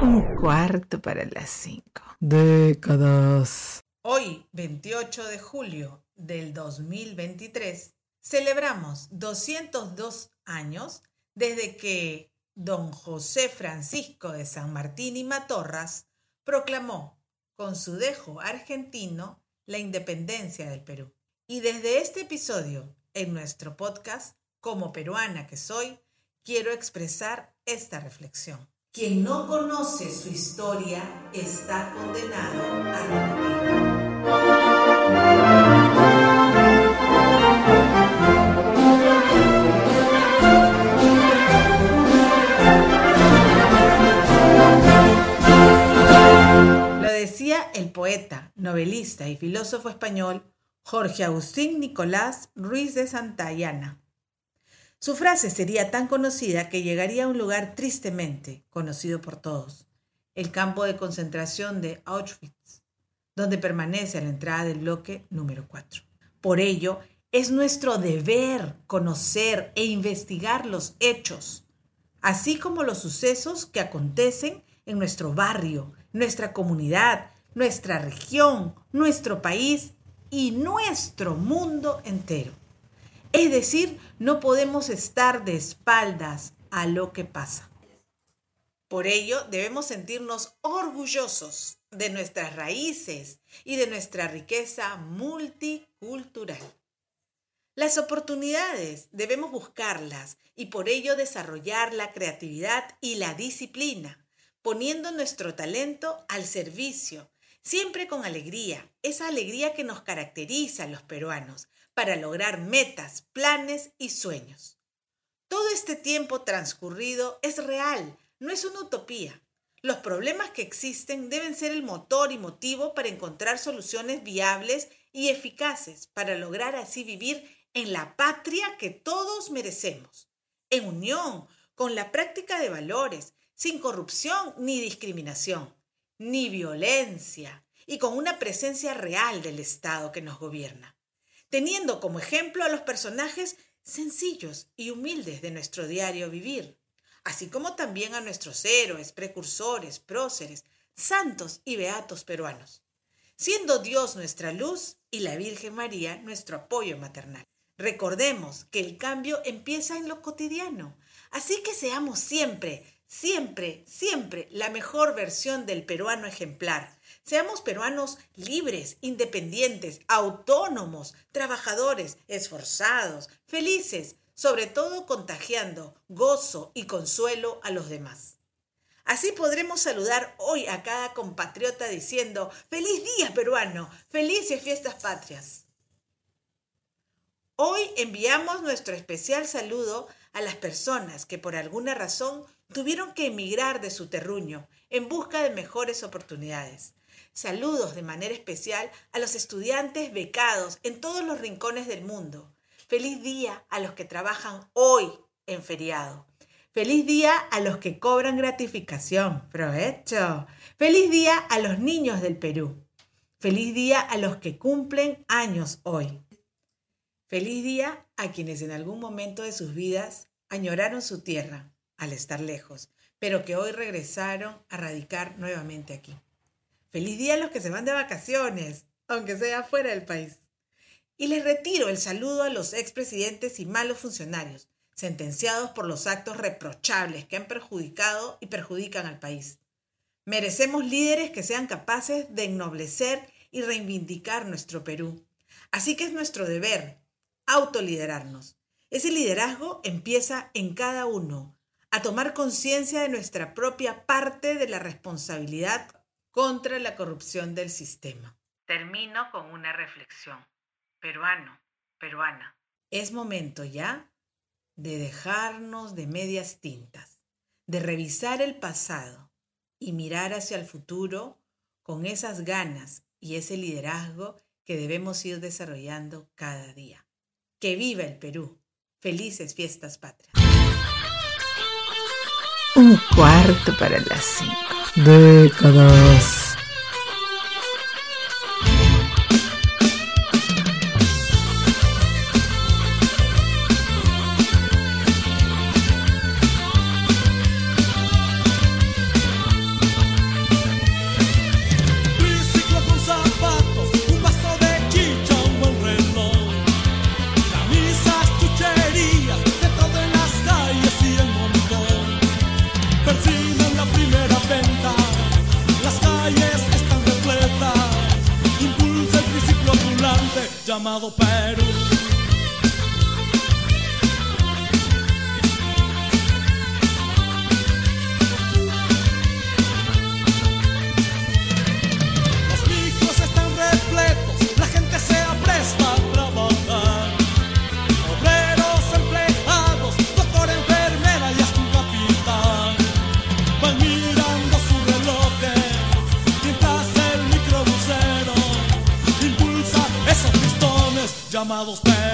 Un cuarto para las cinco. Décadas. Hoy, 28 de julio del 2023, celebramos 202 años desde que don José Francisco de San Martín y Matorras proclamó con su dejo argentino la independencia del Perú. Y desde este episodio, en nuestro podcast, como peruana que soy, quiero expresar esta reflexión. Quien no conoce su historia está condenado a repetir. Novelista y filósofo español Jorge Agustín Nicolás Ruiz de Santayana. Su frase sería tan conocida que llegaría a un lugar tristemente conocido por todos, el campo de concentración de Auschwitz, donde permanece a la entrada del bloque número 4. Por ello, es nuestro deber conocer e investigar los hechos, así como los sucesos que acontecen en nuestro barrio, nuestra comunidad, nuestra región, nuestro país y nuestro mundo entero. Es decir, no podemos estar de espaldas a lo que pasa. Por ello, debemos sentirnos orgullosos de nuestras raíces y de nuestra riqueza multicultural. Las oportunidades debemos buscarlas y por ello desarrollar la creatividad y la disciplina, poniendo nuestro talento al servicio, siempre con alegría, esa alegría que nos caracteriza a los peruanos, para lograr metas, planes y sueños. Todo este tiempo transcurrido es real, no es una utopía. Los problemas que existen deben ser el motor y motivo para encontrar soluciones viables y eficaces para lograr así vivir en la patria que todos merecemos, en unión con la práctica de valores, sin corrupción ni discriminación, ni violencia, y con una presencia real del Estado que nos gobierna teniendo como ejemplo a los personajes sencillos y humildes de nuestro diario vivir, así como también a nuestros héroes, precursores, próceres, santos y beatos peruanos, siendo Dios nuestra luz y la Virgen María nuestro apoyo maternal. Recordemos que el cambio empieza en lo cotidiano, así que seamos siempre, siempre, siempre la mejor versión del peruano ejemplar, Seamos peruanos libres, independientes, autónomos, trabajadores, esforzados, felices, sobre todo contagiando gozo y consuelo a los demás. Así podremos saludar hoy a cada compatriota diciendo, feliz día peruano, felices fiestas patrias. Hoy enviamos nuestro especial saludo a las personas que por alguna razón tuvieron que emigrar de su terruño en busca de mejores oportunidades. Saludos de manera especial a los estudiantes becados en todos los rincones del mundo. Feliz día a los que trabajan hoy en feriado. Feliz día a los que cobran gratificación. Provecho. Feliz día a los niños del Perú. Feliz día a los que cumplen años hoy. Feliz día a quienes en algún momento de sus vidas añoraron su tierra al estar lejos, pero que hoy regresaron a radicar nuevamente aquí. Feliz día a los que se van de vacaciones, aunque sea fuera del país. Y les retiro el saludo a los expresidentes y malos funcionarios, sentenciados por los actos reprochables que han perjudicado y perjudican al país. Merecemos líderes que sean capaces de ennoblecer y reivindicar nuestro Perú. Así que es nuestro deber autoliderarnos. Ese liderazgo empieza en cada uno, a tomar conciencia de nuestra propia parte de la responsabilidad contra la corrupción del sistema. Termino con una reflexión. Peruano, peruana, es momento ya de dejarnos de medias tintas, de revisar el pasado y mirar hacia el futuro con esas ganas y ese liderazgo que debemos ir desarrollando cada día. Que viva el Perú. Felices fiestas patrias. Un cuarto para las cinco. Décadas. Llamado Perú. El microbusero